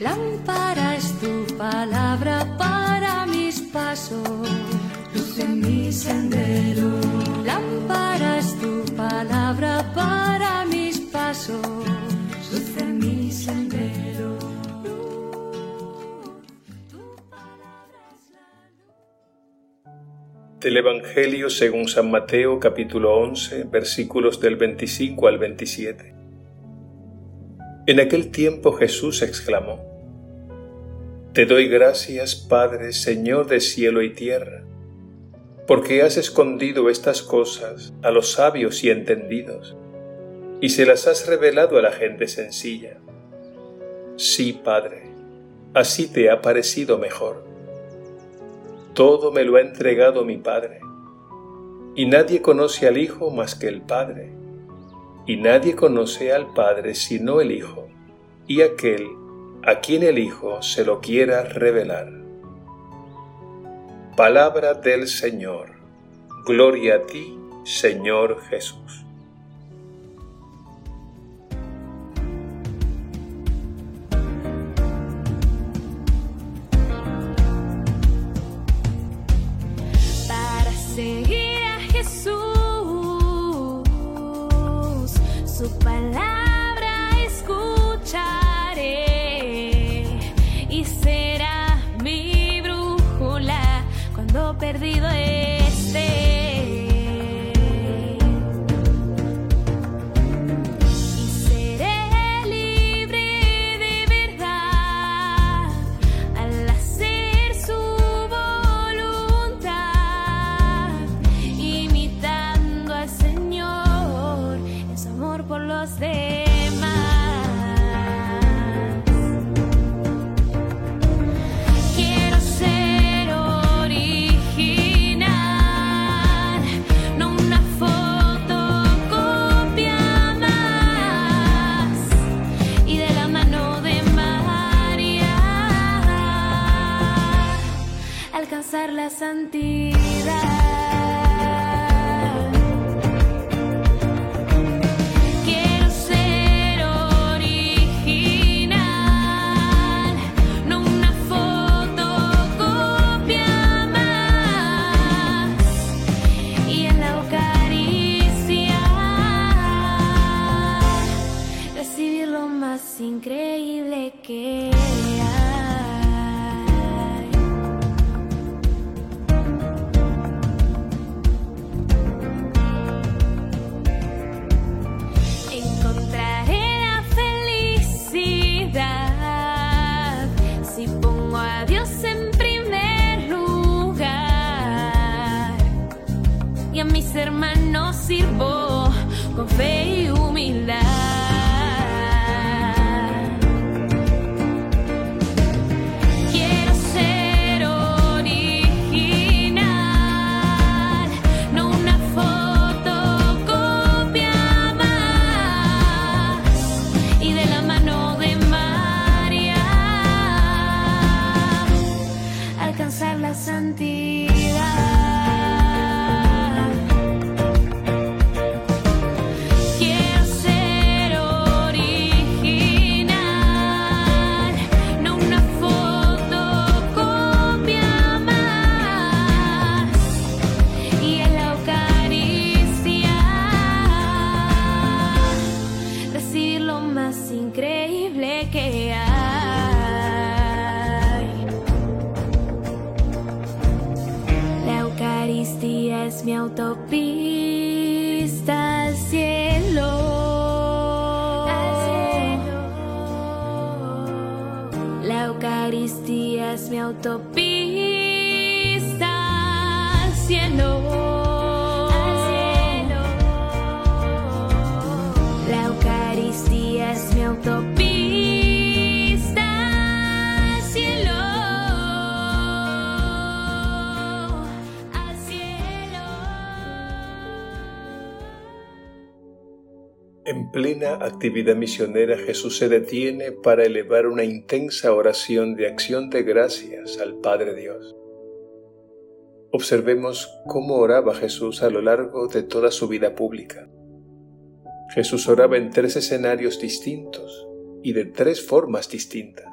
Lámpara es tu palabra para mis pasos, luz en mi sendero. Lámpara es tu palabra para mis pasos, luz en mi sendero. Del Evangelio según San Mateo capítulo 11 versículos del 25 al 27. En aquel tiempo Jesús exclamó, Te doy gracias, Padre, Señor de cielo y tierra, porque has escondido estas cosas a los sabios y entendidos, y se las has revelado a la gente sencilla. Sí, Padre, así te ha parecido mejor. Todo me lo ha entregado mi Padre, y nadie conoce al Hijo más que el Padre y nadie conoce al Padre sino el Hijo, y aquel a quien el Hijo se lo quiera revelar. Palabra del Señor. Gloria a ti, Señor Jesús. Su palabra increíble que hay. Encontraré la felicidad si pongo a Dios en primer lugar y a mis hermanos sirvo con fe y humildad. Mi autopista al cielo. La Eucaristía es mi autopista al cielo. En plena actividad misionera Jesús se detiene para elevar una intensa oración de acción de gracias al Padre Dios. Observemos cómo oraba Jesús a lo largo de toda su vida pública. Jesús oraba en tres escenarios distintos y de tres formas distintas.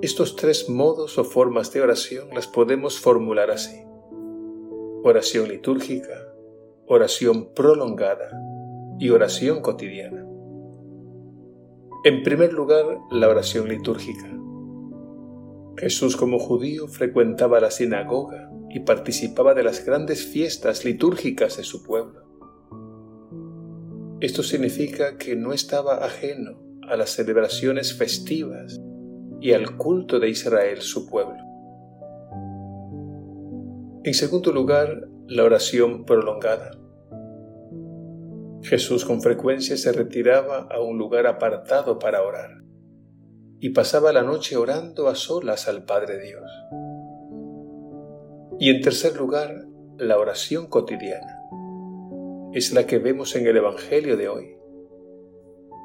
Estos tres modos o formas de oración las podemos formular así. Oración litúrgica, oración prolongada y oración cotidiana. En primer lugar, la oración litúrgica. Jesús como judío frecuentaba la sinagoga y participaba de las grandes fiestas litúrgicas de su pueblo. Esto significa que no estaba ajeno a las celebraciones festivas y al culto de Israel su pueblo. En segundo lugar, la oración prolongada. Jesús con frecuencia se retiraba a un lugar apartado para orar y pasaba la noche orando a solas al Padre Dios. Y en tercer lugar, la oración cotidiana. Es la que vemos en el Evangelio de hoy.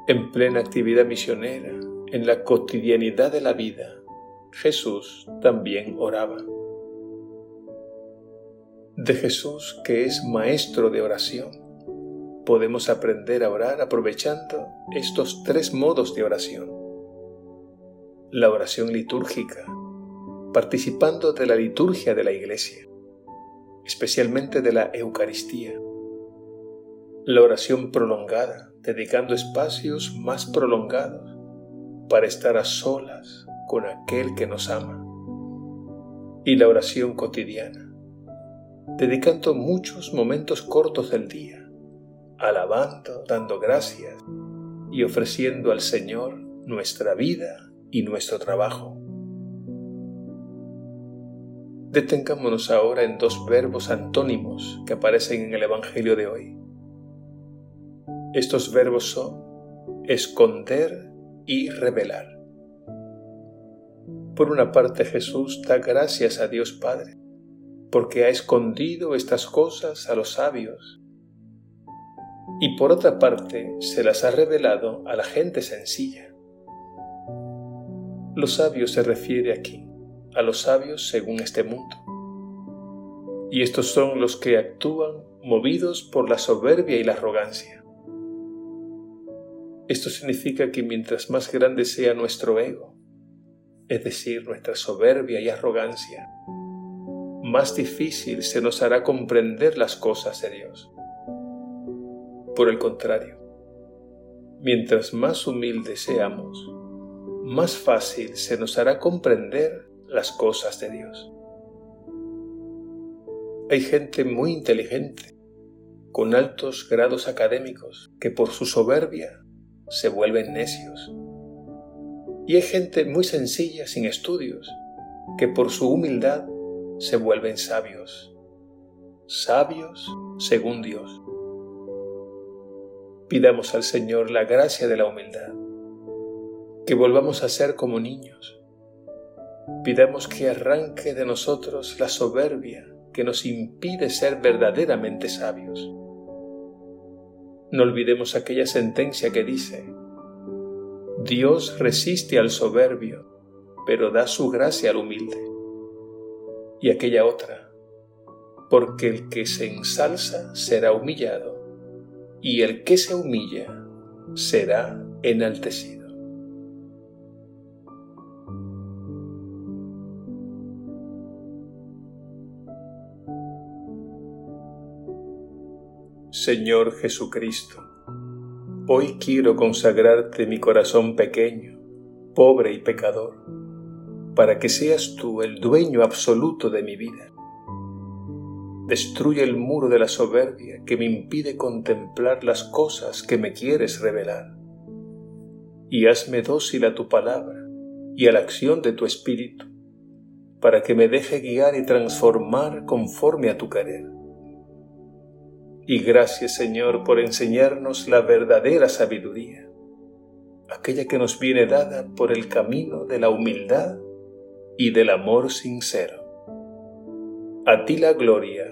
En plena actividad misionera, en la cotidianidad de la vida, Jesús también oraba. De Jesús, que es maestro de oración, podemos aprender a orar aprovechando estos tres modos de oración. La oración litúrgica, participando de la liturgia de la Iglesia, especialmente de la Eucaristía. La oración prolongada, dedicando espacios más prolongados para estar a solas con aquel que nos ama. Y la oración cotidiana, dedicando muchos momentos cortos del día alabando, dando gracias y ofreciendo al Señor nuestra vida y nuestro trabajo. Detengámonos ahora en dos verbos antónimos que aparecen en el Evangelio de hoy. Estos verbos son esconder y revelar. Por una parte Jesús da gracias a Dios Padre, porque ha escondido estas cosas a los sabios y por otra parte se las ha revelado a la gente sencilla. Los sabios se refiere aquí a los sabios según este mundo. Y estos son los que actúan movidos por la soberbia y la arrogancia. Esto significa que mientras más grande sea nuestro ego, es decir, nuestra soberbia y arrogancia, más difícil se nos hará comprender las cosas de Dios. Por el contrario, mientras más humildes seamos, más fácil se nos hará comprender las cosas de Dios. Hay gente muy inteligente, con altos grados académicos, que por su soberbia se vuelven necios. Y hay gente muy sencilla, sin estudios, que por su humildad se vuelven sabios. Sabios según Dios. Pidamos al Señor la gracia de la humildad, que volvamos a ser como niños. Pidamos que arranque de nosotros la soberbia que nos impide ser verdaderamente sabios. No olvidemos aquella sentencia que dice, Dios resiste al soberbio, pero da su gracia al humilde. Y aquella otra, porque el que se ensalza será humillado y el que se humilla será enaltecido. Señor Jesucristo, hoy quiero consagrarte mi corazón pequeño, pobre y pecador, para que seas tú el dueño absoluto de mi vida Destruye el muro de la soberbia que me impide contemplar las cosas que me quieres revelar. Y hazme dócil a tu palabra y a la acción de tu espíritu, para que me deje guiar y transformar conforme a tu querer. Y gracias Señor por enseñarnos la verdadera sabiduría, aquella que nos viene dada por el camino de la humildad y del amor sincero. A ti la gloria